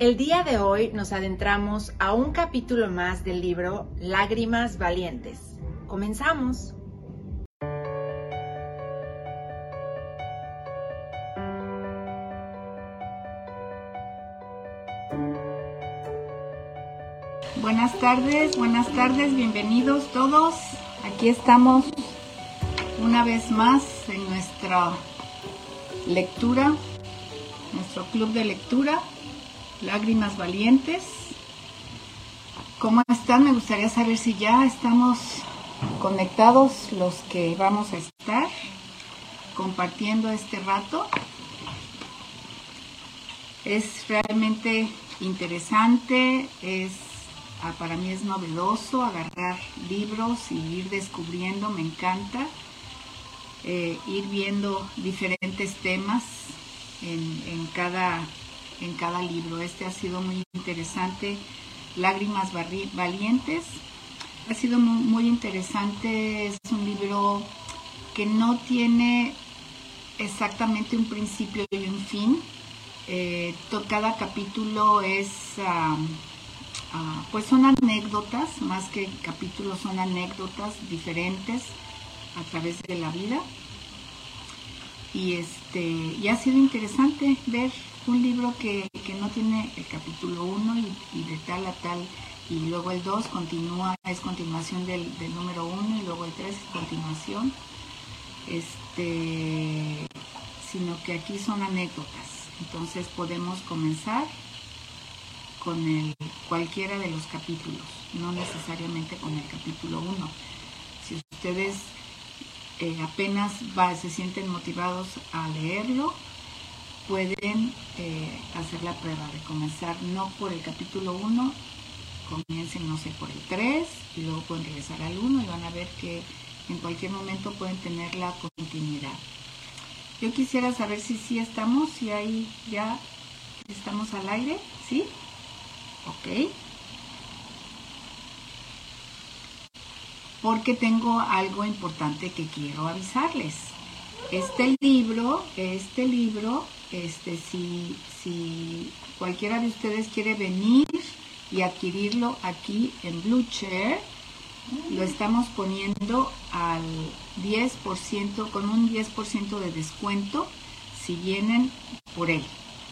El día de hoy nos adentramos a un capítulo más del libro Lágrimas Valientes. Comenzamos. Buenas tardes, buenas tardes, bienvenidos todos. Aquí estamos una vez más en nuestra lectura, nuestro club de lectura, Lágrimas Valientes. ¿Cómo están? Me gustaría saber si ya estamos conectados los que vamos a estar compartiendo este rato. Es realmente interesante, es ah, para mí es novedoso agarrar libros y ir descubriendo, me encanta. Eh, ir viendo diferentes temas en, cada, en cada libro. Este ha sido muy interesante. Lágrimas Valientes. Ha sido muy, interesante. Es un libro que no tiene exactamente un principio y un fin. Eh, cada capítulo es, ah, pues son anécdotas, más que capítulos son anécdotas diferentes a través de la vida. Y, este, y ha sido interesante ver un libro que, no tiene el capítulo 1 y, de tal a tal, y luego el 2 continúa, es continuación del, número 1 y luego el 3 es continuación, este, sino que aquí son anécdotas. Entonces podemos comenzar con el, cualquiera de los capítulos, no necesariamente con el capítulo 1. Si ustedes eh, apenas se sienten motivados a leerlo, pueden eh, hacer la prueba de comenzar no por el capítulo 1, comiencen, no sé, por el 3 y luego pueden regresar al 1 y van a ver que en cualquier momento pueden tener la continuidad. Yo quisiera saber si sí estamos, si ahí ya estamos al aire, ¿sí? Ok. porque tengo algo importante que quiero avisarles. Este libro, este libro, este, si, si cualquiera de ustedes quiere venir y adquirirlo aquí en Blue Chair, lo estamos poniendo al 10%, con un 10% de descuento si vienen por él,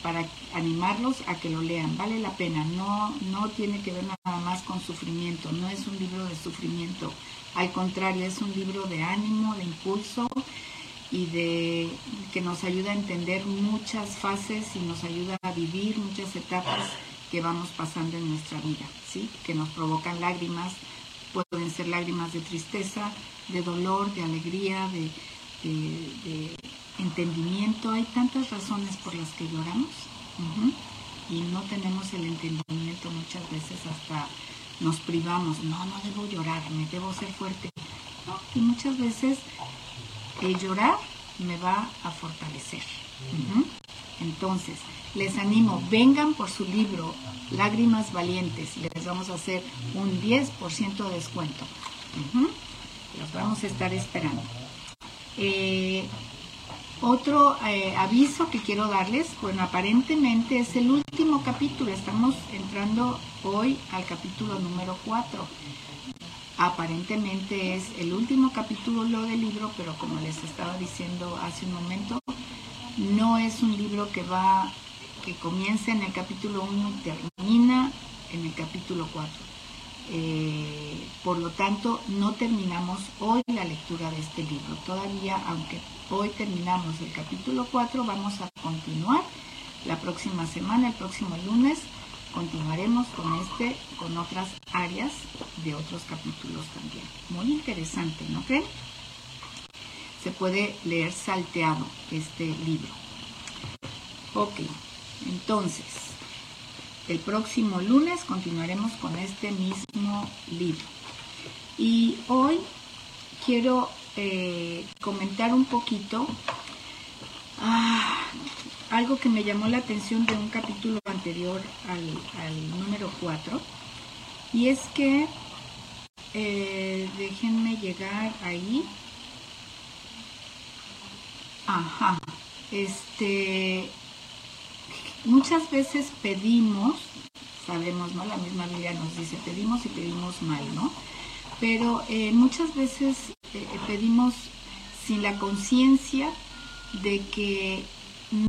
para animarlos a que lo lean. Vale la pena, no, no tiene que ver nada más con sufrimiento, no es un libro de sufrimiento, al contrario, es un libro de ánimo, de impulso y de que nos ayuda a entender muchas fases y nos ayuda a vivir muchas etapas que vamos pasando en nuestra vida, ¿sí? Que nos provocan lágrimas, pueden ser lágrimas de tristeza, de dolor, de alegría, de, entendimiento. Hay tantas razones por las que lloramos y no tenemos el entendimiento muchas veces hasta nos privamos, no, no debo llorar, me debo ser fuerte. Y muchas veces el llorar me va a fortalecer. Entonces, les animo, vengan por su libro Lágrimas Valientes, les vamos a hacer un 10% de descuento. Los vamos a estar esperando. Eh, otro eh, aviso que quiero darles, bueno, aparentemente es el último capítulo, estamos entrando hoy al capítulo número 4. Aparentemente es el último capítulo del libro, pero como les estaba diciendo hace un momento, no es un libro que va, que comienza en el capítulo 1 y termina en el capítulo 4. Eh, por lo tanto, no terminamos hoy la lectura de este libro. Todavía, aunque hoy terminamos el capítulo 4, vamos a continuar la próxima semana, el próximo lunes, continuaremos con este, con otras áreas de otros capítulos también. Muy interesante, ¿no creen? Se puede leer salteado este libro. Ok, entonces, el próximo lunes continuaremos con este mismo libro. Y hoy quiero eh, comentar un poquito ah, algo que me llamó la atención de un capítulo anterior al, número 4. Y es que, eh, déjenme llegar ahí. Ajá, este, muchas veces pedimos, sabemos, ¿no? La misma Biblia nos dice, pedimos y pedimos mal, ¿no? Pero eh, muchas veces eh, pedimos sin la conciencia de que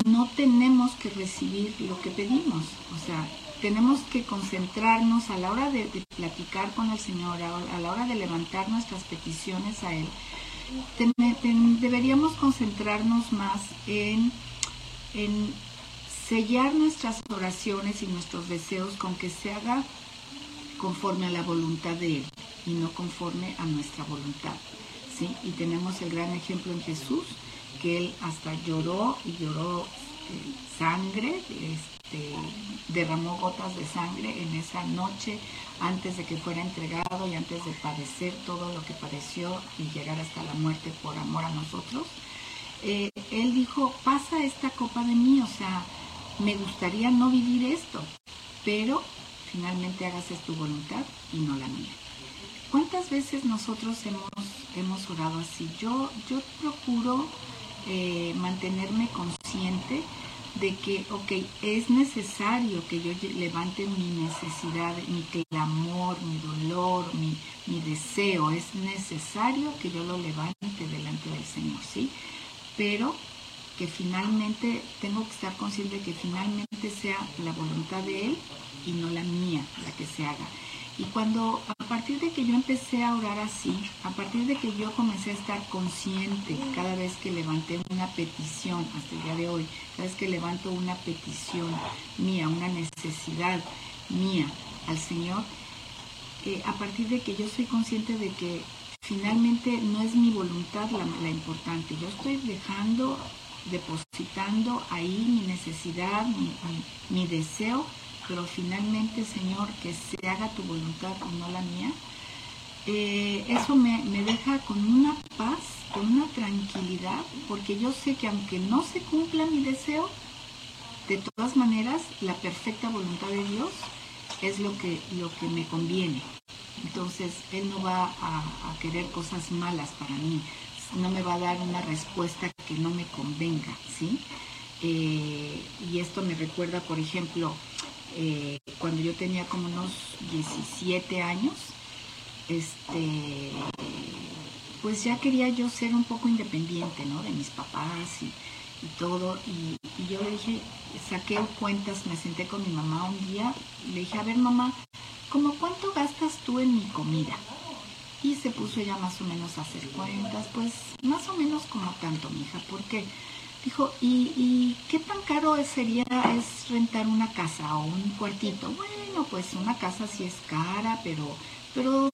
no tenemos que recibir lo que pedimos. O sea, tenemos que concentrarnos a la hora de, platicar con el Señor, a, la hora de levantar nuestras peticiones a Él. deberíamos concentrarnos más en, en sellar nuestras oraciones y nuestros deseos con que se haga conforme a la voluntad de Él y no conforme a nuestra voluntad. ¿sí? Y tenemos el gran ejemplo en Jesús, que Él hasta lloró y lloró eh, sangre, este, derramó gotas de sangre en esa noche antes de que fuera entregado y antes de padecer todo lo que padeció y llegar hasta la muerte por amor a nosotros. Eh, él dijo, pasa esta copa de mí, o sea, me gustaría no vivir esto, pero finalmente hagas tu voluntad y no la mía. ¿Cuántas veces nosotros hemos, hemos orado así? Yo, yo procuro eh, mantenerme consciente de que, ok, es necesario que yo levante mi necesidad, mi clamor, mi dolor, mi, mi deseo, es necesario que yo lo levante delante del Señor, ¿sí? Pero que finalmente tengo que estar consciente de que finalmente sea la voluntad de Él y no la mía la que se haga. Y cuando, a partir de que yo empecé a orar así, a partir de que yo comencé a estar consciente cada vez que levanté una petición, hasta el día de hoy, cada vez que levanto una petición mía, una necesidad mía al Señor, eh, a partir de que yo soy consciente de que finalmente no es mi voluntad la, importante, yo estoy dejando, depositando ahí mi necesidad, mi deseo pero finalmente, Señor, que se haga tu voluntad y no la mía, eh, eso me, deja con una paz, con una tranquilidad, porque yo sé que aunque no se cumpla mi deseo, de todas maneras, la perfecta voluntad de Dios es lo que, lo que me conviene. Entonces, Él no va a, querer cosas malas para mí, no me va a dar una respuesta que no me convenga, ¿sí? Eh, y esto me recuerda, por ejemplo, eh, cuando yo tenía como unos 17 años, este, pues ya quería yo ser un poco independiente, ¿no? De mis papás y, todo. Y, yo le dije, saqué cuentas, me senté con mi mamá un día y le dije, a ver mamá, ¿cómo cuánto gastas tú en mi comida? Y se puso ella más o menos a hacer cuentas, pues más o menos como tanto, mija, porque Dijo, ¿y, qué tan caro sería es rentar una casa o un cuartito? Bueno, pues una casa sí es cara, pero, pero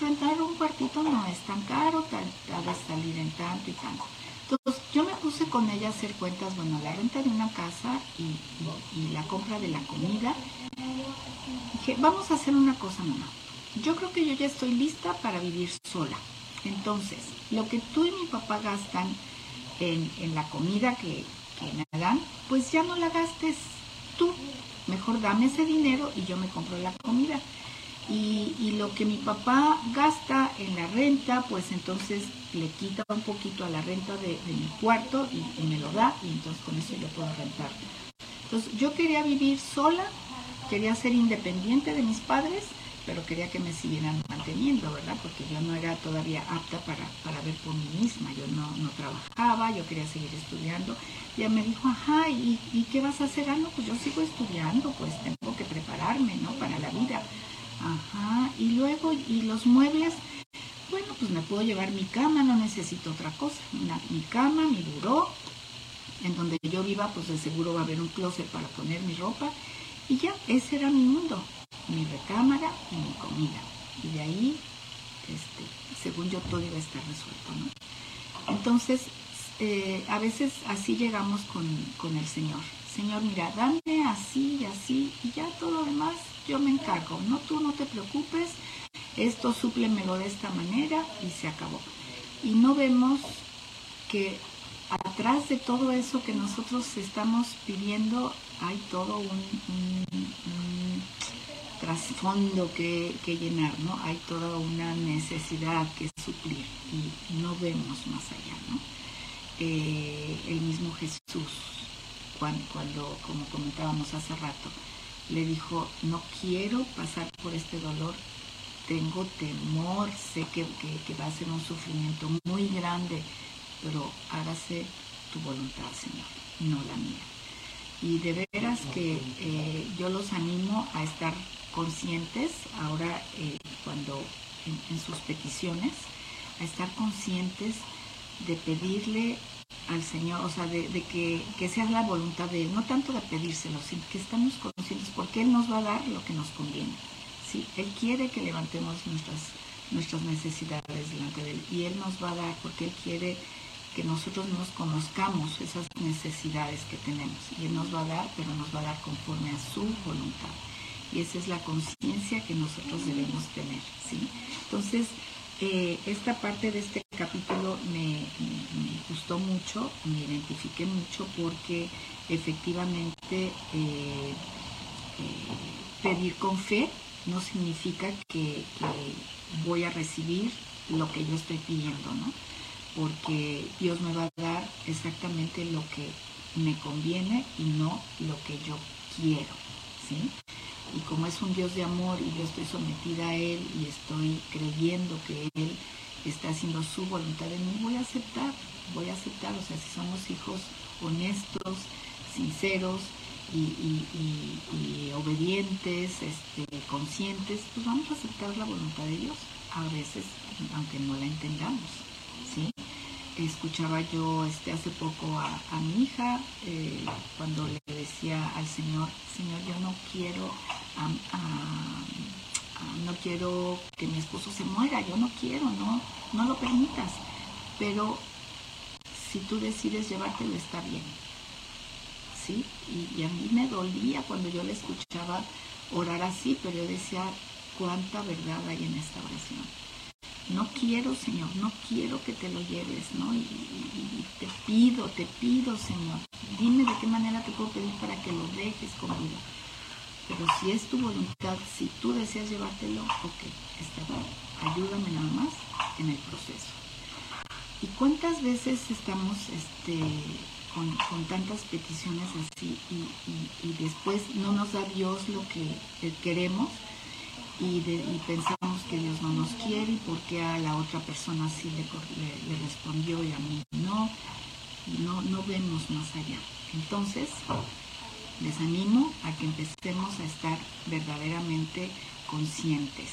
rentar un cuartito no es tan caro, tal, vez salir en tanto y tanto. Entonces yo me puse con ella a hacer cuentas, bueno, la renta de una casa y, y la compra de la comida. Dije, vamos a hacer una cosa, mamá. Yo creo que yo ya estoy lista para vivir sola. Entonces, lo que tú y mi papá gastan en, la comida que, me dan, pues ya no la gastes tú. Mejor dame ese dinero y yo me compro la comida. Y, lo que mi papá gasta en la renta, pues entonces le quita un poquito a la renta de, mi cuarto y, me lo da y entonces con eso yo puedo rentar. Entonces yo quería vivir sola, quería ser independiente de mis padres pero quería que me siguieran manteniendo, ¿verdad? Porque yo no era todavía apta para, para ver por mí misma, yo no, no, trabajaba, yo quería seguir estudiando. Y ella me dijo, ajá, ¿y, ¿y, qué vas a hacer? Ah, no, pues yo sigo estudiando, pues tengo que prepararme, ¿no? Para la vida. Ajá, y luego, ¿y los muebles? Bueno, pues me puedo llevar mi cama, no necesito otra cosa. mi cama, mi buró, en donde yo viva, pues de seguro va a haber un closet para poner mi ropa. Y ya, ese era mi mundo mi recámara y mi comida. Y de ahí, este, según yo, todo iba a estar resuelto. ¿no? Entonces, eh, a veces así llegamos con, con, el Señor. Señor, mira, dame así y así y ya todo lo demás yo me encargo. No, tú no te preocupes, esto súplemelo de esta manera y se acabó. Y no vemos que atrás de todo eso que nosotros estamos pidiendo hay todo un trasfondo que, que, llenar, ¿no? Hay toda una necesidad que suplir y no vemos más allá, ¿no? Eh, el mismo Jesús, cuando, cuando, como comentábamos hace rato, le dijo, no quiero pasar por este dolor, tengo temor, sé que, va a ser un sufrimiento muy grande, pero hágase tu voluntad, Señor, no la mía. Y de veras que eh, yo los animo a estar conscientes ahora eh, cuando en, sus peticiones, a estar conscientes de pedirle al Señor, o sea, de, que, que, sea la voluntad de Él, no tanto de pedírselo, sino que estamos conscientes porque Él nos va a dar lo que nos conviene. ¿sí? Él quiere que levantemos nuestras, nuestras necesidades delante de Él y Él nos va a dar porque Él quiere que nosotros nos conozcamos esas necesidades que tenemos y Él nos va a dar, pero nos va a dar conforme a su voluntad. Y esa es la conciencia que nosotros debemos tener, ¿sí? Entonces, eh, esta parte de este capítulo me, gustó mucho, me identifiqué mucho porque efectivamente eh, eh, pedir con fe no significa que, voy a recibir lo que yo estoy pidiendo, ¿no? Porque Dios me va a dar exactamente lo que me conviene y no lo que yo quiero, ¿sí? Y como es un Dios de amor y yo estoy sometida a Él y estoy creyendo que Él está haciendo su voluntad en mí, voy a aceptar, voy a aceptar, o sea, si somos hijos honestos, sinceros, y, obedientes, este, conscientes, pues vamos a aceptar la voluntad de Dios, a veces, aunque no la entendamos, Escuchaba yo este, hace poco a, mi hija eh, cuando le decía al Señor, Señor, yo no quiero, no quiero que mi esposo se muera, yo no quiero, no, no lo permitas, pero si tú decides llevártelo está bien ¿sí? Y, a mí me dolía cuando yo le escuchaba orar así, pero yo decía, cuánta verdad hay en esta oración. No quiero, Señor, no quiero que te lo lleves, ¿no? Y, te pido, te pido, Señor, dime de qué manera te puedo pedir para que lo dejes conmigo. Pero si es tu voluntad, si tú deseas llevártelo, ok, está bien. Ayúdame nada más en el proceso. ¿Y cuántas veces estamos este, con, tantas peticiones así y, después no nos da Dios lo que queremos y, pensamos que Dios no nos quiere y porque a la otra persona sí le, respondió y a mí no, no, no vemos más allá. Entonces, les animo a que empecemos a estar verdaderamente conscientes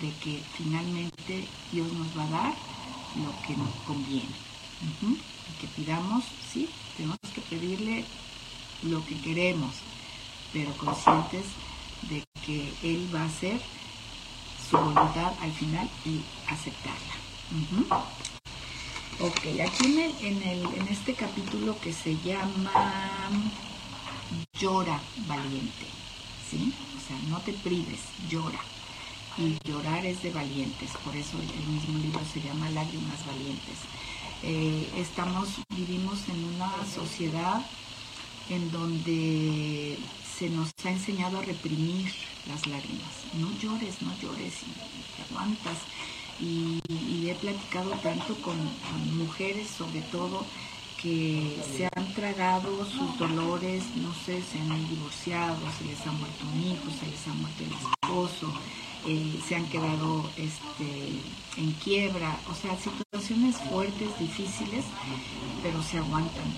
de que finalmente Dios nos va a dar lo que nos conviene. Y que pidamos, sí, tenemos que pedirle lo que queremos, pero conscientes de que Él va a hacer voluntad al final y aceptarla. Ok, aquí en, el, en, este capítulo que se llama Llora valiente, ¿sí? O sea, no te prives, llora. Y llorar es de valientes, por eso el mismo libro se llama Lágrimas Valientes. Eh, estamos, vivimos en una sociedad en donde se nos ha enseñado a reprimir las lágrimas. No llores, no llores te aguantas. Y, he platicado tanto con, mujeres, sobre todo, que se han tragado sus dolores, no sé, se han divorciado, se les ha muerto un hijo, se les ha muerto el esposo, eh, se han quedado este, en quiebra, o sea, situaciones fuertes, difíciles, pero se aguantan,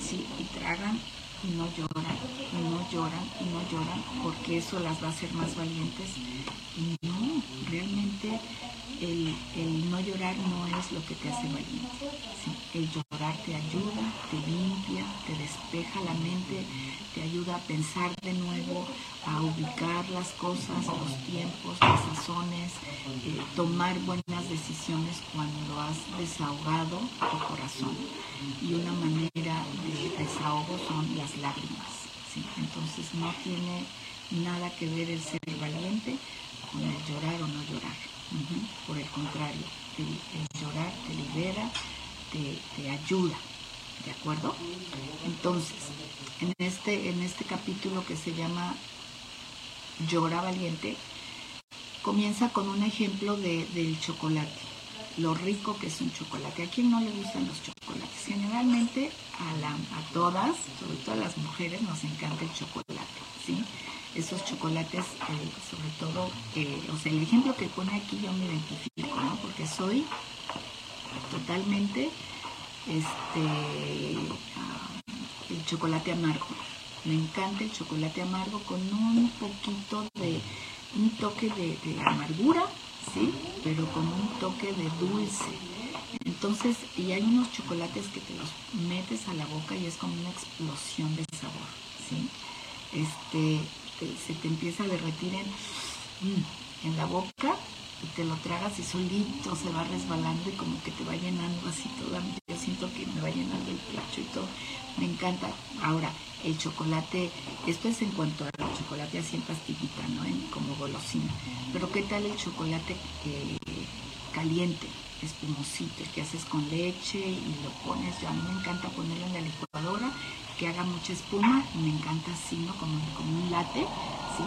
¿sí? Y tragan y no lloran, y no lloran, y no lloran, porque eso las va a hacer más valientes. Y no, realmente el, no llorar no es lo que te hace valiente. El llorar te ayuda, te limpia, te despeja la mente, te ayuda a pensar de nuevo, a ubicar las cosas, los tiempos, las sazones, eh, tomar buenas decisiones cuando has desahogado tu corazón. Y una manera de desahogo son las lágrimas. Entonces no tiene nada que ver el ser valiente con el llorar o no llorar. Por el contrario, el, llorar te libera, te, ayuda. ¿De acuerdo? Entonces, en este, en este capítulo que se llama Llora valiente, comienza con un ejemplo de, del chocolate. lo rico que es un chocolate. ¿A quién no le gustan los chocolates? Generalmente a, la, a todas, sobre todo a las mujeres, nos encanta el chocolate. Esos chocolates, eh, sobre todo, o sea, el ejemplo que pone aquí yo me identifico, ¿no? Porque soy totalmente este el chocolate amargo. Me encanta el chocolate amargo con un poquito de un toque de, de amargura, ¿sí? Pero con un toque de dulce. Entonces, y hay unos chocolates que te los metes a la boca y es como una explosión de sabor, ¿sí? Este, se te empieza a derretir en, mm, en la boca y te lo tragas y solito se va resbalando y como que te va llenando así toda, yo siento que me va llenando el pecho y todo, me encanta. Ahora, el chocolate, esto es en cuanto al chocolate así en pastillita, ¿no? Como golosina. Pero ¿qué tal el chocolate eh, caliente, espumosito, que haces con leche y lo pones? Yo a mí me encanta ponerlo en la licuadora, que haga mucha espuma, me encanta así, ¿no? Como, como un latte, ¿sí?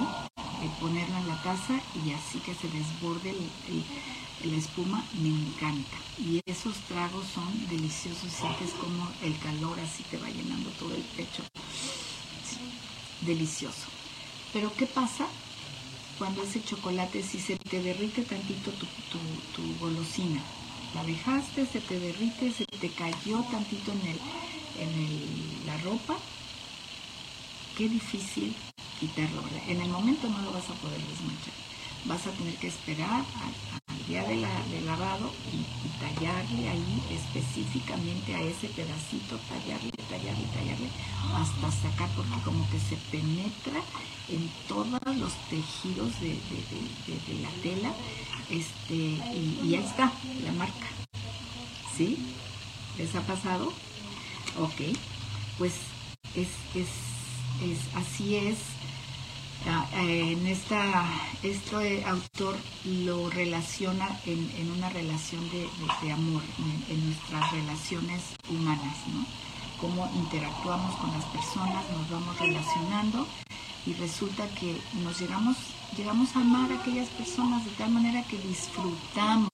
ponerlo en la taza y así que se desborde el, la espuma, me encanta. Y esos tragos son deliciosos, sientes como el calor así te va llenando todo el pecho. delicioso. Pero ¿qué pasa cuando ese chocolate, si se te derrite tantito tu, tu, golosina? La dejaste, se te derrite, se te cayó tantito en, el, en la ropa. Qué difícil quitarlo. En el momento no lo vas a poder desmanchar. Vas a tener que esperar al, día de, lavado y, tallarle ahí específicamente a ese pedacito, tallarle, tallarle, tallarle, hasta sacar, porque como que se penetra en todos los tejidos de, la tela, este, y, ahí está la marca. ¿Sí? ¿Les ha pasado? Ok, pues es, es, es así es Ah, en esta, este autor lo relaciona en, una relación de, amor, en, nuestras relaciones humanas, ¿no? Cómo interactuamos con las personas, nos vamos relacionando y resulta que nos llegamos, llegamos a amar a aquellas personas de tal manera que disfrutamos,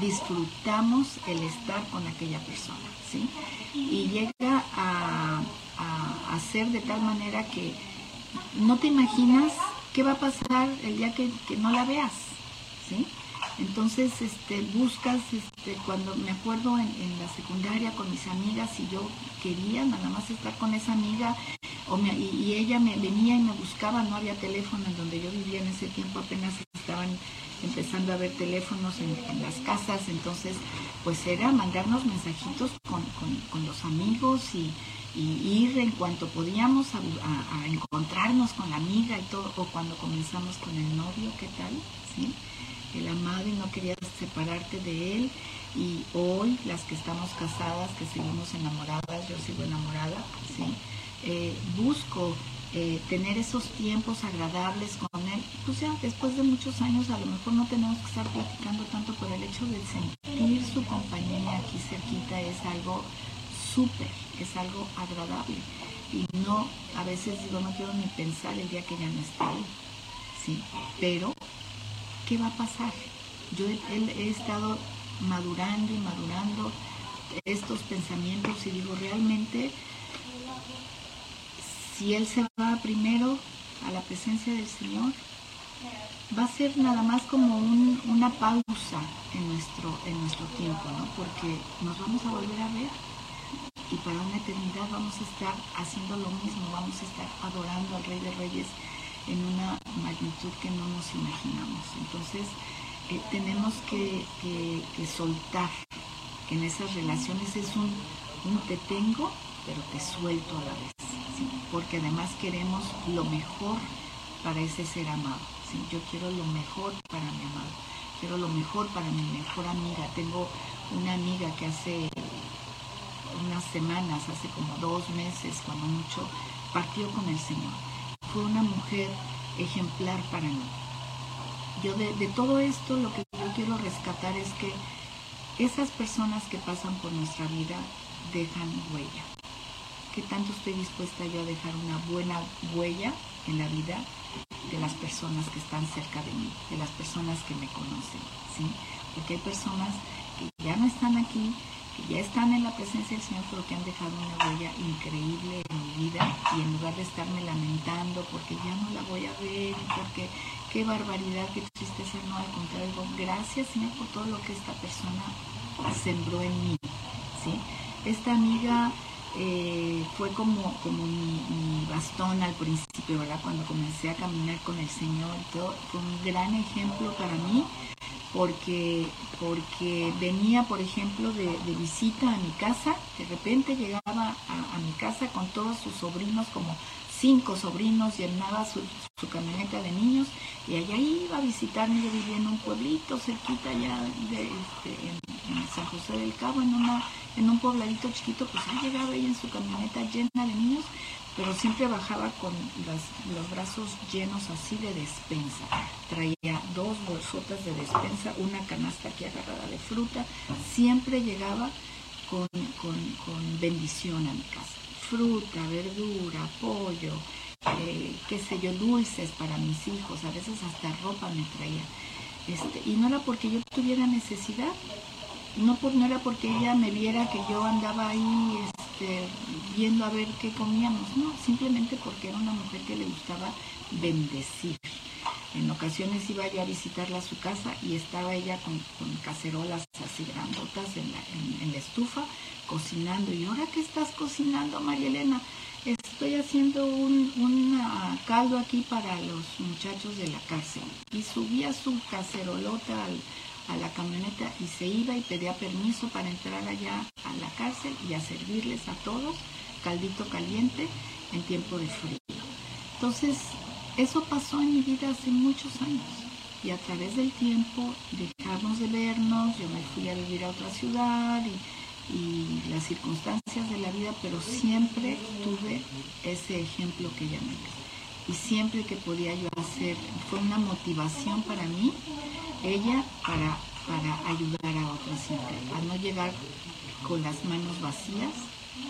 disfrutamos el estar con aquella persona, ¿sí? Y llega a, a, a ser de tal manera que no te imaginas qué va a pasar el día que, no la veas, ¿sí? Entonces, este, buscas, este, cuando me acuerdo en, la secundaria con mis amigas y yo quería nada más estar con esa amiga, o y, ella me venía y me buscaba, no había teléfono en donde yo vivía en ese tiempo, apenas estaban empezando a ver teléfonos en, las casas, entonces, pues era mandarnos mensajitos con, con los amigos y, ir en cuanto podíamos a, encontrarnos con la amiga y todo, o cuando comenzamos con el novio, ¿qué tal? El amado y no querías separarte de él. Y hoy, las que estamos casadas, que seguimos enamoradas, yo sigo enamorada, ¿sí? Eh, busco eh, tener esos tiempos agradables con él. Pues ya después de muchos años a lo mejor no tenemos que estar platicando tanto, por el hecho de sentir su compañía aquí cerquita es algo súper, es algo agradable. Y no, a veces digo, no quiero ni pensar el día que ya no esté ahí. ¿sí? Pero, ¿qué va a pasar? Yo he estado madurando y madurando estos pensamientos y digo, realmente, si Él se va primero a la presencia del Señor, va a ser nada más como una pausa en nuestro, en nuestro tiempo, ¿no? Porque nos vamos a volver a ver y para una eternidad vamos a estar haciendo lo mismo, vamos a estar adorando al Rey de Reyes en una magnitud que no nos imaginamos. Entonces eh, tenemos que, soltar en esas relaciones es un, te tengo, pero te suelto a la vez, porque además queremos lo mejor para ese ser amado. Yo quiero lo mejor para mi amado, quiero lo mejor para mi mejor amiga. Tengo una amiga que hace unas semanas, hace como dos meses, cuando mucho, partió con el Señor. Fue una mujer ejemplar para mí. Yo de, todo esto lo que yo quiero rescatar es que esas personas que pasan por nuestra vida dejan huella. ¿Qué tanto estoy dispuesta yo a dejar una buena huella en la vida de las personas que están cerca de mí, de las personas que me conocen? ¿sí? Porque hay personas que ya no están aquí, ya están en la presencia del Señor, pero que han dejado una huella increíble en mi vida y en lugar de estarme lamentando porque ya no la voy a ver, porque qué barbaridad, qué tristeza, no, al contrario, gracias Señor por todo lo que esta persona sembró en mí, ¿sí? Esta amiga eh, fue como, como mi, bastón al principio, ¿verdad? Cuando comencé a caminar con el Señor y todo, fue un gran ejemplo para mí porque, porque venía, por ejemplo, de, visita a mi casa, de repente llegaba a, a, mi casa con todos sus sobrinos, como cinco sobrinos, llenaba su, camioneta de niños y allá iba a visitarme, yo vivía en un pueblito cerquita allá de, este, en San José del Cabo, en una en un pobladito chiquito, pues ahí llegaba ella en su camioneta llena de niños, pero siempre bajaba con los brazos llenos así de despensa. Traía dos bolsotas de despensa, una canasta aquí agarrada de fruta, siempre llegaba con, bendición a mi casa. Fruta, verdura, pollo, eh, qué sé yo, dulces para mis hijos, a veces hasta ropa me traía. Este, y no era porque yo tuviera necesidad, no, por, no era porque ella me viera que yo andaba ahí este, viendo a ver qué comíamos, no, simplemente porque era una mujer que le gustaba bendecir. En ocasiones iba yo a visitarla a su casa y estaba ella con, cacerolas así grandotas en la, en, la, estufa, cocinando. ¿Y ahora qué estás cocinando, María Elena? Estoy haciendo un, un caldo aquí para los muchachos de la cárcel. Y subía su cacerolota al, a la camioneta y se iba y pedía permiso para entrar allá a la cárcel y a servirles a todos caldito caliente en tiempo de frío. Entonces, eso pasó en mi vida hace muchos años y a través del tiempo dejamos de vernos, yo me fui a vivir a otra ciudad y, las circunstancias de la vida, pero siempre tuve ese ejemplo que ella me dio. Y siempre que podía yo hacer, fue una motivación para mí ella para, para ayudar a siempre, a no llegar con las manos vacías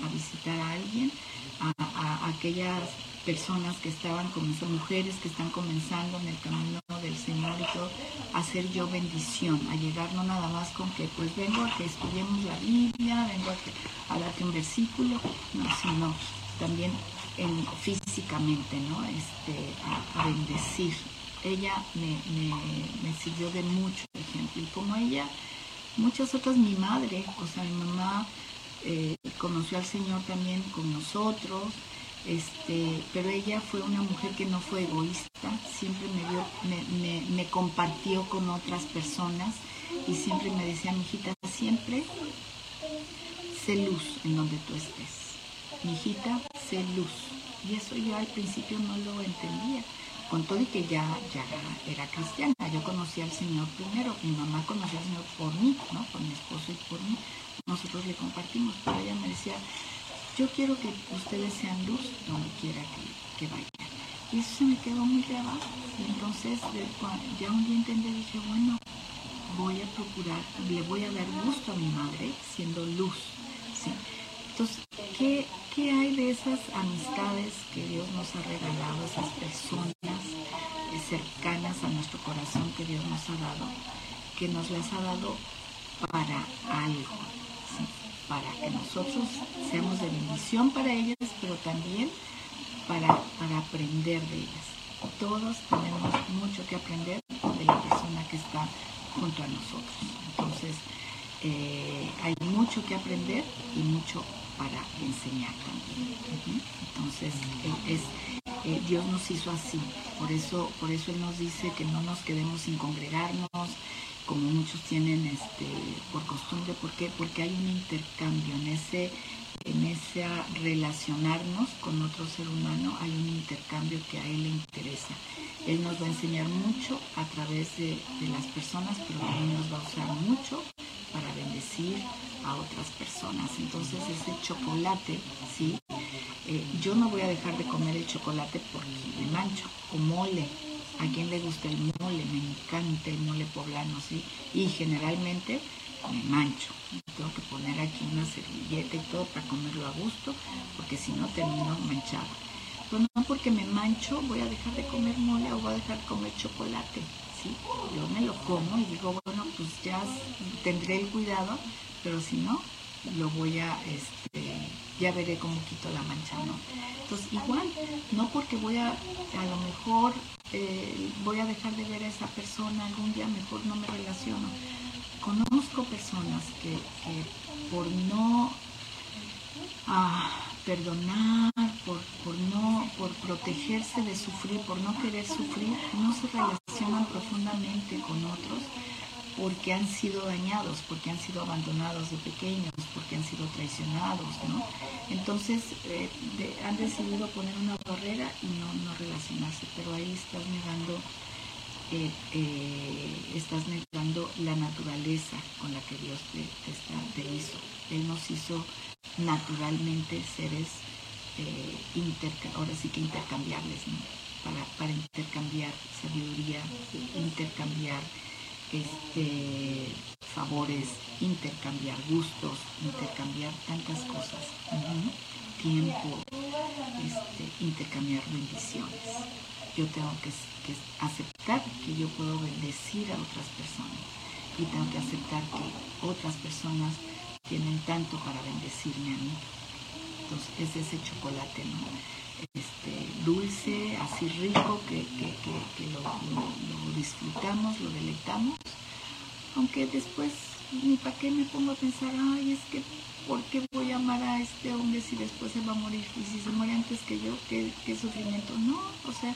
a visitar a alguien, a, aquellas personas que estaban comenzando, mujeres que están comenzando en el camino del Señor y todo, a hacer yo bendición, a llegar no nada más con que pues vengo a que estudiemos la Biblia, vengo a, que, a darte un versículo, no, sino también en, físicamente, ¿no? Este, a bendecir ella me, sirvió de mucho ejemplo. Y como ella, muchas otras, mi madre, o sea, mi mamá eh, conoció al Señor también con nosotros, este, pero ella fue una mujer que no fue egoísta, siempre me dio, me, compartió con otras personas y siempre me decía, mi hijita, siempre sé luz en donde tú estés. Mi hijita, sé luz. Y eso yo al principio no lo entendía con todo y que ya, ya era cristiana. Yo conocí al Señor primero, mi mamá conoció al Señor por mí, ¿no? Por mi esposo y por mí. Nosotros le compartimos, pero ella me decía, yo quiero que ustedes sean luz donde quiera que, que vayan. Y eso se me quedó muy grabado. Entonces ya un día entendí, dije, bueno, voy a procurar, le voy a dar gusto a mi madre siendo luz. ¿sí? Entonces, ¿qué, ¿qué hay de esas amistades que Dios nos ha regalado, esas personas cercanas a nuestro corazón que Dios nos ha dado, que nos las ha dado para algo, para que nosotros seamos de bendición para ellas, pero también para, para aprender de ellas. Todos tenemos mucho que aprender de la persona que está junto a nosotros. Entonces, eh, hay mucho que aprender y mucho para enseñar también. Entonces, es, eh, Dios nos hizo así. Por eso, por eso Él nos dice que no nos quedemos sin congregarnos, como muchos tienen este, por costumbre. ¿Por qué? Porque hay un intercambio en ese en ese relacionarnos con otro ser humano hay un intercambio que a él le interesa. Él nos va a enseñar mucho a través de, las personas, pero también nos va a usar mucho para bendecir a otras personas. Entonces ese chocolate, ¿sí? Eh, yo no voy a dejar de comer el chocolate porque me mancho, o mole. A quien le gusta el mole, me encanta el mole poblano, ¿sí? Y generalmente me mancho. Tengo que poner aquí una servilleta y todo para comerlo a gusto, porque si no termino manchado. Pero no porque me mancho voy a dejar de comer mole o voy a dejar de comer chocolate, ¿sí? Yo me lo como y digo, bueno, pues ya tendré el cuidado, pero si no, lo voy a, este, ya veré cómo quito la mancha, ¿no? Entonces, igual, no porque voy a, a lo mejor eh, voy a dejar de ver a esa persona, algún día mejor no me relaciono. Conozco personas que, por no ah, perdonar, por, por, no, por protegerse de sufrir, por no querer sufrir, no se relacionan profundamente con otros porque han sido dañados, porque han sido abandonados de pequeños, porque han sido traicionados, ¿no? Entonces eh, han decidido poner una barrera y no, no relacionarse, pero ahí estás negando, eh, eh, estás negando la naturaleza con la que Dios te, hizo. Él nos hizo naturalmente seres ahora sí que intercambiables, ¿no? Para, para intercambiar sabiduría, intercambiar este, favores, intercambiar gustos, intercambiar tantas cosas, tiempo, este, intercambiar bendiciones. Yo tengo que, aceptar que yo puedo bendecir a otras personas y tengo que aceptar que otras personas tienen tanto para bendecirme a mí. Entonces es ese chocolate, ¿no? Dulce, así rico, que, lo, disfrutamos, lo deleitamos, aunque después ni para qué me pongo a pensar, ay, es que, ¿por qué voy a amar a este hombre si después se va a morir? Y si se muere antes que yo, ¿qué, qué sufrimiento? No, o sea,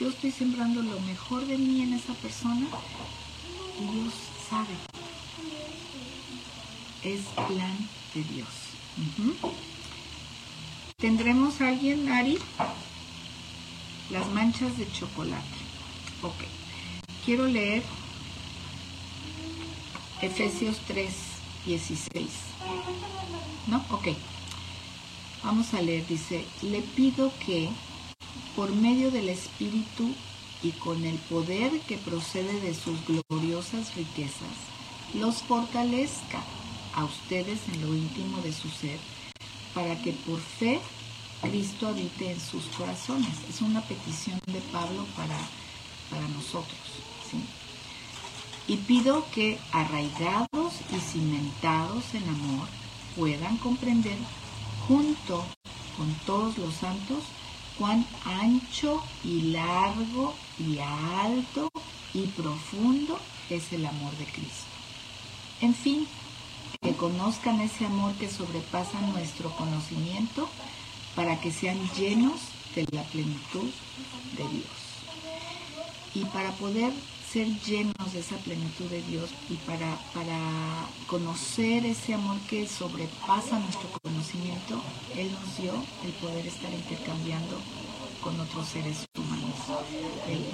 yo estoy sembrando lo mejor de mí en esa persona y Dios sabe. Es plan de Dios. ¿Tendremos a alguien, Ari? Las manchas de chocolate. Ok. Quiero leer Efesios 3, 16. ¿No? Ok. Vamos a leer. Dice, le pido que por medio del Espíritu y con el poder que procede de sus gloriosas riquezas, los fortalezca a ustedes en lo íntimo de su ser para que por fe Cristo habite en sus corazones. Es una petición de Pablo para, para nosotros. Y pido que arraigados y cimentados en amor puedan comprender junto con todos los santos cuán ancho y largo y alto y profundo es el amor de Cristo. En fin, que conozcan ese amor que sobrepasa nuestro conocimiento para que sean llenos de la plenitud de Dios. Y para poder ser llenos de esa plenitud de Dios y para, para conocer ese amor que sobrepasa nuestro conocimiento, Él nos dio el poder estar intercambiando con otros seres humanos,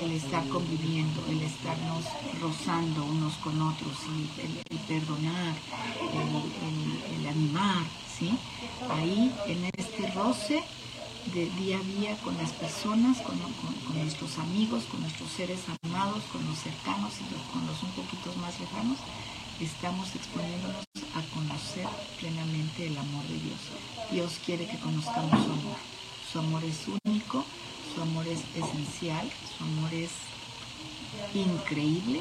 el, estar conviviendo, el estarnos rozando unos con otros, y el, perdonar, el, animar, ¿sí? Ahí en este roce de día a día con las personas, con, nuestros amigos, con nuestros seres amados, con los cercanos y con los un poquito más lejanos, estamos exponiéndonos a conocer plenamente el amor de Dios. Dios quiere que conozcamos su amor. Su amor es único, su amor es esencial, su amor es increíble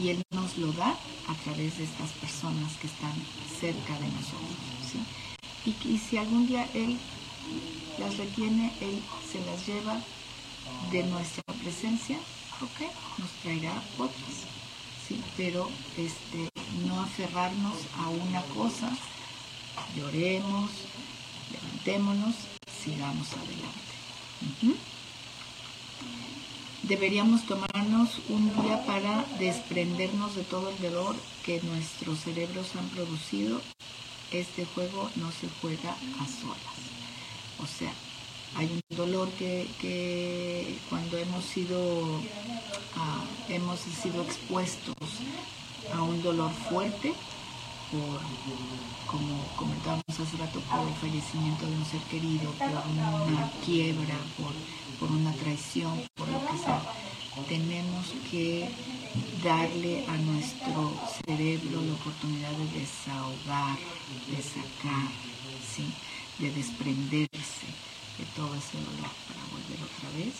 y Él nos lo da a través de estas personas que están cerca de nosotros. Y, si algún día Él las retiene, Él se las lleva de nuestra presencia, ok, nos traerá otras. ¿sí? Pero este, no aferrarnos a una cosa, lloremos, levantémonos sigamos adelante. Deberíamos tomarnos un día para desprendernos de todo el dolor que nuestros cerebros han producido. Este juego no se juega a solas. O sea, hay un dolor que, cuando hemos sido, ah, hemos sido expuestos a un dolor fuerte, por, como comentábamos hace rato, por el fallecimiento de un ser querido, por una quiebra, por, una traición, por lo que sea, tenemos que darle a nuestro cerebro la oportunidad de desahogar, de sacar, de desprenderse de todo ese dolor para volver otra vez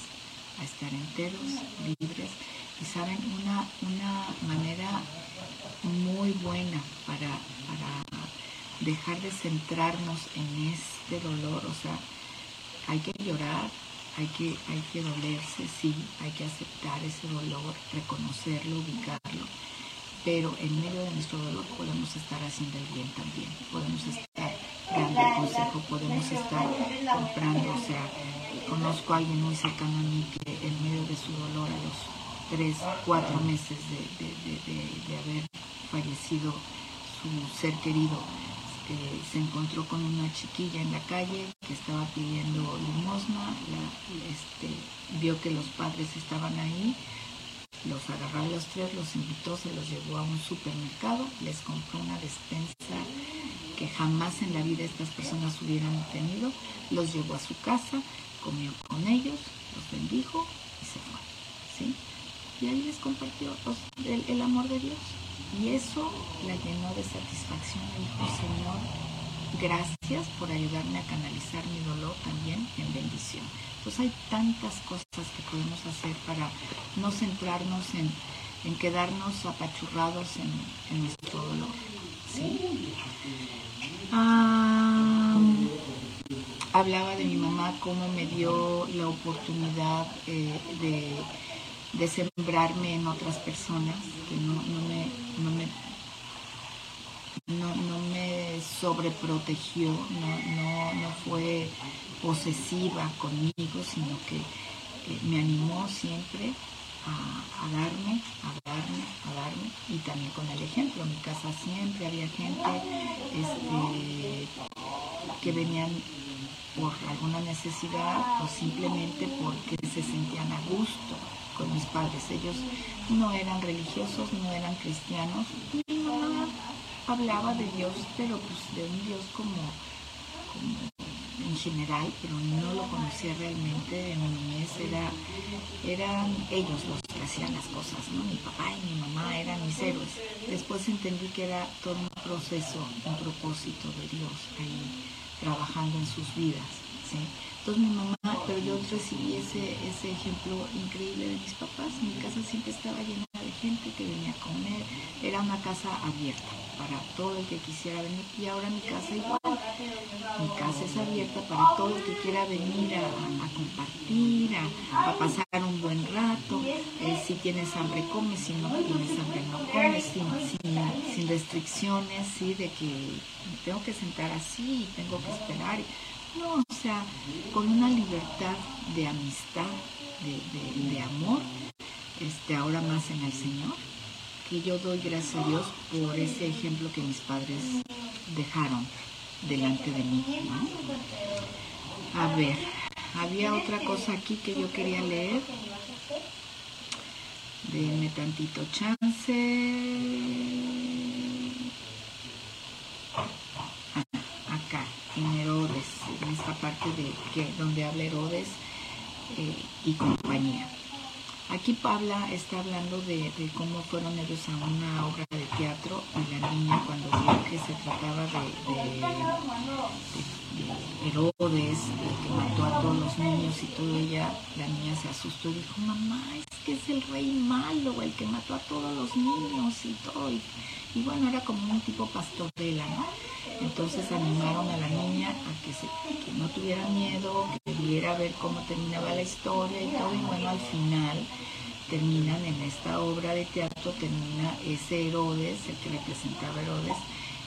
a estar enteros, libres. Y saben, una, una manera muy buena para, para dejar de centrarnos en este dolor, o sea, hay que llorar, hay que, hay que dolerse, sí, hay que aceptar ese dolor, reconocerlo, ubicarlo, pero en medio de nuestro dolor podemos estar haciendo el bien también, podemos estar dando el consejo, podemos estar comprando, o sea, conozco a alguien muy cercano a mí que en medio de su dolor a los tres, cuatro meses de, de haber fallecido su ser querido, se encontró con una chiquilla en la calle que estaba pidiendo limosna, este, vio que los padres estaban ahí, los agarró a los tres, los invitó, se los llevó a un supermercado, les compró una despensa que jamás en la vida estas personas hubieran tenido, los llevó a su casa, comió con ellos, los bendijo y se fue. ¿sí? Y ahí les compartió el amor de Dios. Y eso la llenó de satisfacción. Le dijo, Señor, gracias por ayudarme a canalizar mi dolor también en bendición. Entonces hay tantas cosas que podemos hacer para no centrarnos en, quedarnos apachurrados en, nuestro dolor. hablaba de mi mamá, cómo me dio la oportunidad eh, de de sembrarme en otras personas, que no, me, no me, no, me sobreprotegió, no, no, fue posesiva conmigo, sino que me animó siempre a, darme, a darme, a darme, y también con el ejemplo. En mi casa siempre había gente este, que venían por alguna necesidad o simplemente porque se sentían a gusto con mis padres. Ellos no eran religiosos, no eran cristianos. Mi mamá hablaba de Dios, pero pues de un Dios como, en general, pero no lo conocía realmente. En mi niñez era, eran ellos los que hacían las cosas. Mi papá y mi mamá eran mis héroes. Después entendí que era todo un proceso, un propósito de Dios ahí trabajando en sus vidas. ¿sí? Entonces mi mamá, pero yo recibí ese, ese ejemplo increíble de mis papás. Mi casa siempre estaba llena de gente que venía a comer. Era una casa abierta para todo el que quisiera venir. Y ahora mi casa igual. Mi casa es abierta para todo el que quiera venir a, compartir, a, pasar un buen rato. Eh, si tienes hambre, comes. Si no tienes hambre, no comes. Sin, sin, restricciones, ¿sí? De que tengo que sentar así y tengo que esperar. No, o sea, con una libertad de amistad, de, amor, este, ahora más en el Señor, que yo doy gracias a Dios por ese ejemplo que mis padres dejaron delante de mí. A ver, había otra cosa aquí que yo quería leer. Denme tantito chance. en Herodes, en esta parte de que, donde habla Herodes eh, y compañía. Aquí Pablo está hablando de, cómo fueron ellos a una obra de teatro y la niña cuando vio que se trataba de, Herodes, que mató a todos los niños y todo ella, la niña se asustó y dijo, mamá, es que es el rey malo, el que mató a todos los niños y todo. Y, y bueno, era como un tipo pastorela, ¿no? Entonces animaron a la niña a que, no tuviera miedo, que viera ver cómo terminaba la historia y todo. Y bueno, al final terminan en esta obra de teatro, termina ese Herodes, el que representaba Herodes,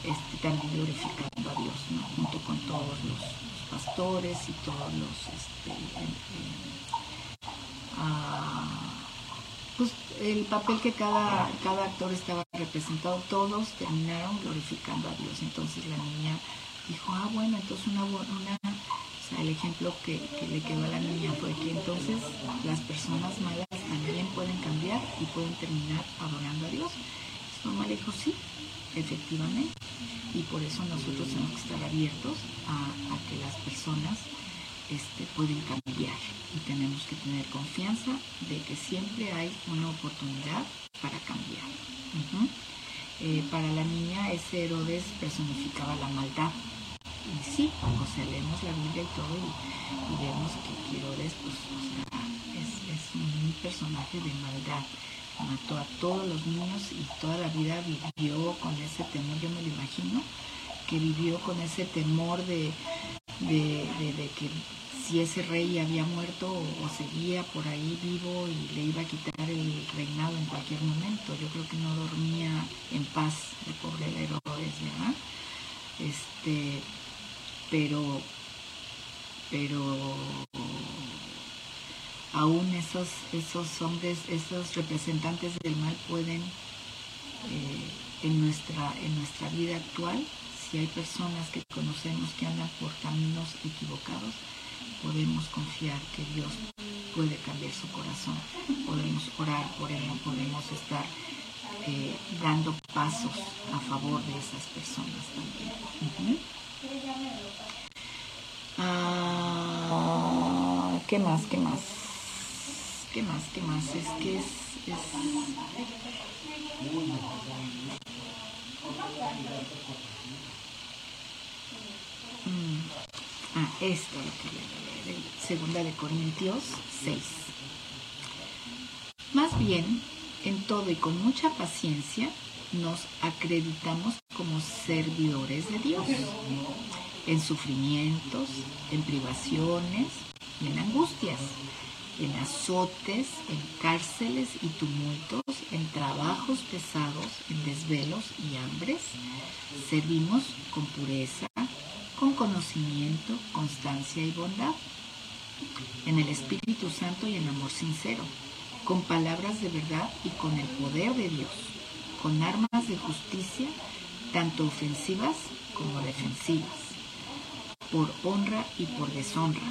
este, también glorificando a Dios, junto con todos los, pastores y todos los... Este, ah, pues el papel que cada, cada actor estaba representado, todos terminaron glorificando a Dios. Entonces la niña dijo, ah, bueno, entonces una, una o sea, el ejemplo que, le quedó a la niña fue que entonces las personas malas también pueden cambiar y pueden terminar adorando a Dios. Su mamá le dijo, sí, efectivamente. Y por eso nosotros tenemos que estar abiertos a, a que las personas este, pueden cambiar y tenemos que tener confianza de que siempre hay una oportunidad para cambiar. Eh, para la niña ese Herodes personificaba la maldad. Y sí, o sea, leemos la Biblia y todo y, vemos que Herodes pues, es, un personaje de maldad. mató a todos los niños y toda la vida vivió con ese temor, yo me lo imagino, que vivió con ese temor de, de, que si ese rey había muerto o, seguía por ahí vivo y le iba a quitar el reinado en cualquier momento. Yo creo que no dormía en paz el pobre Herodes, ¿verdad? Este, pero, pero aún esos, esos hombres, esos representantes del mal pueden eh, en, nuestra, en nuestra vida actual, si hay personas que conocemos que andan por caminos equivocados, podemos confiar que Dios puede cambiar su corazón, podemos orar por él, podemos estar eh, dando pasos a favor de esas personas también. Ah, ¿Qué más? ¿Qué más? ¿Qué más? ¿Qué más? Es que es... Ah, esto lo que leer. Segunda de Corintios 6. Más bien, en todo y con mucha paciencia, nos acreditamos como servidores de Dios, en sufrimientos, en privaciones y en angustias en azotes, en cárceles y tumultos, en trabajos pesados, en desvelos y hambres. Servimos con pureza, con conocimiento, constancia y bondad, en el Espíritu Santo y en amor sincero, con palabras de verdad y con el poder de Dios, con armas de justicia, tanto ofensivas como defensivas, por honra y por deshonra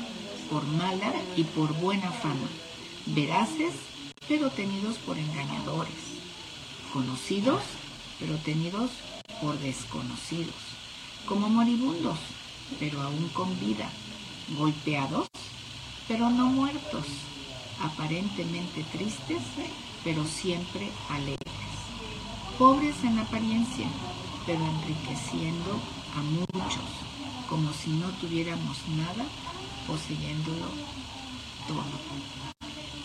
por mala y por buena fama, veraces, pero tenidos por engañadores, conocidos, pero tenidos por desconocidos, como moribundos, pero aún con vida, golpeados, pero no muertos, aparentemente tristes, pero siempre alegres, pobres en apariencia, pero enriqueciendo a muchos, como si no tuviéramos nada poseyéndolo todo.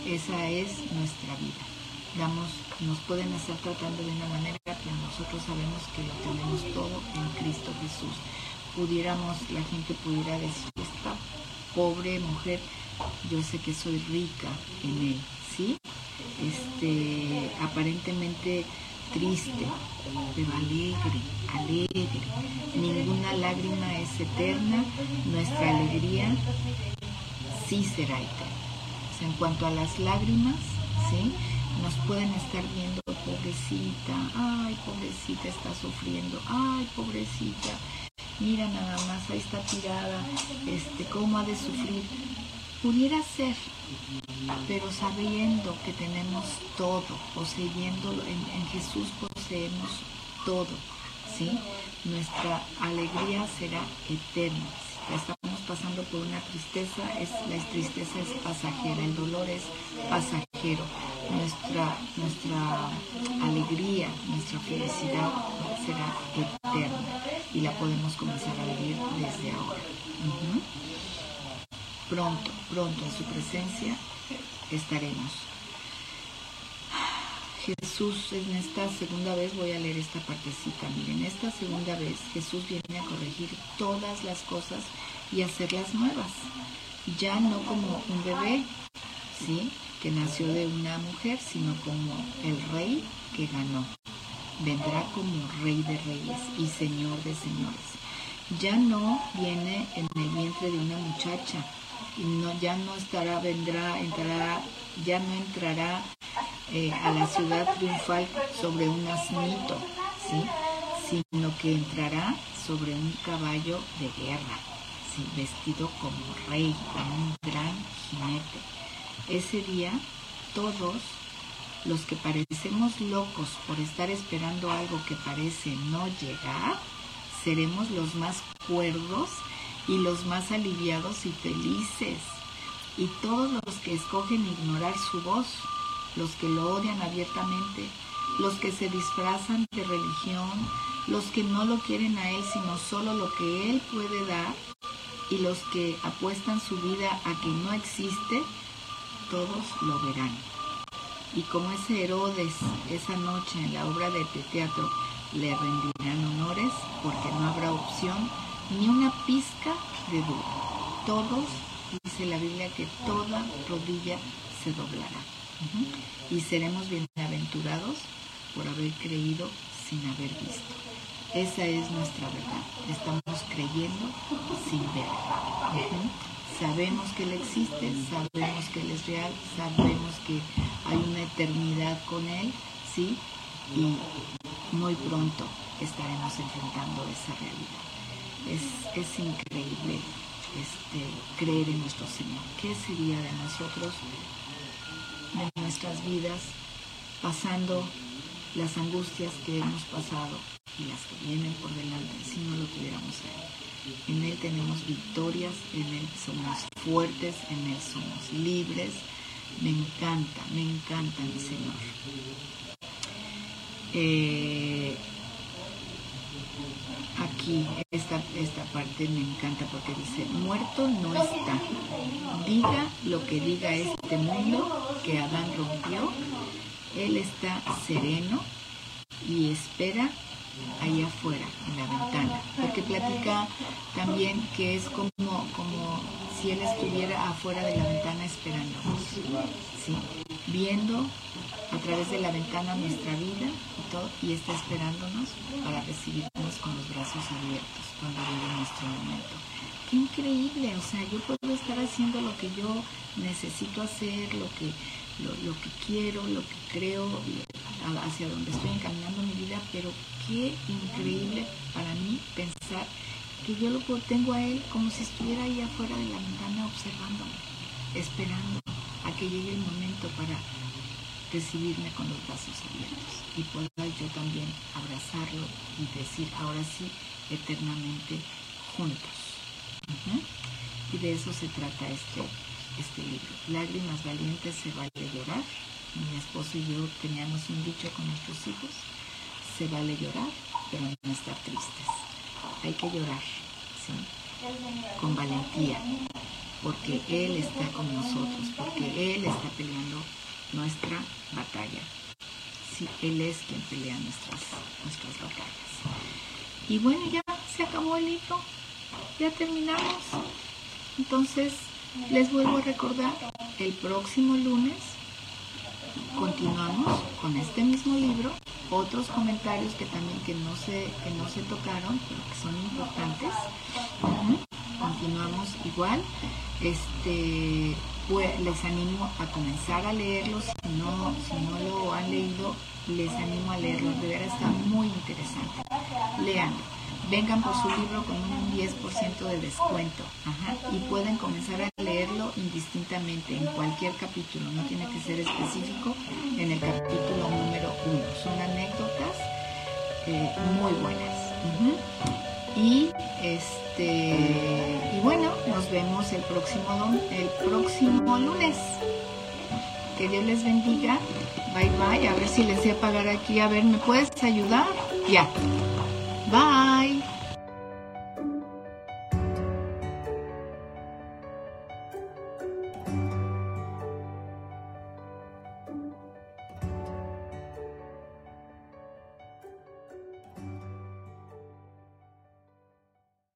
Esa es nuestra vida. Nos pueden estar tratando de una manera, pero nosotros sabemos que lo tenemos todo en Cristo Jesús. Pudiéramos, la gente pudiera decir, esta pobre mujer, yo sé que soy rica en él, ¿sí? Este, aparentemente triste, pero alegre, alegre. Ninguna lágrima es eterna, nuestra alegría sí será eterna. en cuanto a las lágrimas, ¿sí? Nos pueden estar viendo, pobrecita, ay, pobrecita está sufriendo, ay, pobrecita, mira nada más, ahí está tirada, este, cómo ha de sufrir. Pudiera ser, pero sabiendo que tenemos todo, poseyendo en, en Jesús poseemos todo, ¿sí? Nuestra alegría será eterna. Estamos pasando por una tristeza, es, la tristeza es pasajera, el dolor es pasajero. Nuestra, nuestra alegría, nuestra felicidad será eterna y la podemos comenzar a vivir desde ahora. Pronto, pronto en su presencia estaremos. Jesús en esta segunda vez, voy a leer esta partecita, miren, esta segunda vez Jesús viene a corregir todas las cosas y hacerlas nuevas, ya no como un bebé, que nació de una mujer, sino como el rey que ganó. Vendrá como rey de reyes y señor de señores. Ya no viene en el vientre de una muchacha, no, ya no estará, vendrá, entrará, ya no entrará eh, a la ciudad triunfal sobre un asnito, sino que entrará sobre un caballo de guerra, vestido como rey, como un gran jinete. Ese día todos los que parecemos locos por estar esperando algo que parece no llegar, seremos los más cuerdos y los más aliviados y felices, y todos los que escogen ignorar su voz, los que lo odian abiertamente, los que se disfrazan de religión, los que no lo quieren a Él sino solo lo que Él puede dar, y los que apuestan su vida a que no existe, todos lo verán. Y como ese Herodes esa noche en la obra de teatro le rendirán honores porque no habrá opción ni una pizca de duda. Todos, dice la Biblia, que toda rodilla se doblará. Y seremos bienaventurados por haber creído sin haber visto. Esa es nuestra verdad. Estamos creyendo sin ver. Sabemos que Él existe, sabemos que Él es real, sabemos que hay una eternidad con Él, ¿sí? Y muy pronto estaremos enfrentando esa realidad. Es, es increíble este, creer en nuestro Señor. ¿Qué sería de nosotros, de nuestras vidas, pasando las angustias que hemos pasado y las que vienen por delante si no lo tuviéramos a Él? En Él tenemos victorias, en Él somos fuertes, en Él somos libres. Me encanta, me encanta mi Señor. Eh, aquí esta, esta parte me encanta porque dice, muerto no está. Diga lo que diga este mundo que Adán rompió, él está sereno y espera allá afuera, en la ventana, porque platica también que es como, como si él estuviera afuera de la ventana esperándonos, viendo a través de la ventana nuestra vida y todo, y está esperándonos para recibirnos con los brazos abiertos cuando llegue nuestro momento. Qué increíble, o sea, yo puedo estar haciendo lo que yo necesito hacer, lo que, lo, que quiero, lo que creo, hacia donde estoy encaminando mi vida, pero qué increíble para mí pensar que yo lo tengo a él como si estuviera ahí afuera de la ventana observándome, esperando a que llegue el momento para recibirme con los brazos abiertos y pueda yo también abrazarlo y decir, ahora sí, eternamente juntos. Y de eso se trata este, este libro. Lágrimas valientes se vale llorar. Mi esposo y yo teníamos un dicho con nuestros hijos, se vale llorar, pero no estar tristes. Hay que llorar, ¿sí? Con valentía, porque Él está con nosotros, porque Él está peleando nuestra batalla. Sí, Él es quien pelea nuestras, nuestras batallas. Y bueno, ya se acabó el libro, ya terminamos. Entonces, les vuelvo a recordar, el próximo lunes continuamos con este mismo libro, otros comentarios que también que no se, que no se tocaron, pero que son importantes. Continuamos igual. Este, pues, les animo a comenzar a leerlo. Si no, si no lo han leído, les animo a leerlo. De verdad está muy interesante. Lean. Vengan por su libro con un 10% de descuento. Y pueden comenzar a leerlo indistintamente en cualquier capítulo. No tiene que ser específico en el capítulo número 1. Son anécdotas eh, muy buenas. Y este y bueno, nos vemos el próximo el próximo lunes. Que Dios les bendiga. Bye bye. A ver si les sé apagar aquí. A ver, ¿me puedes ayudar? Ya. Bye.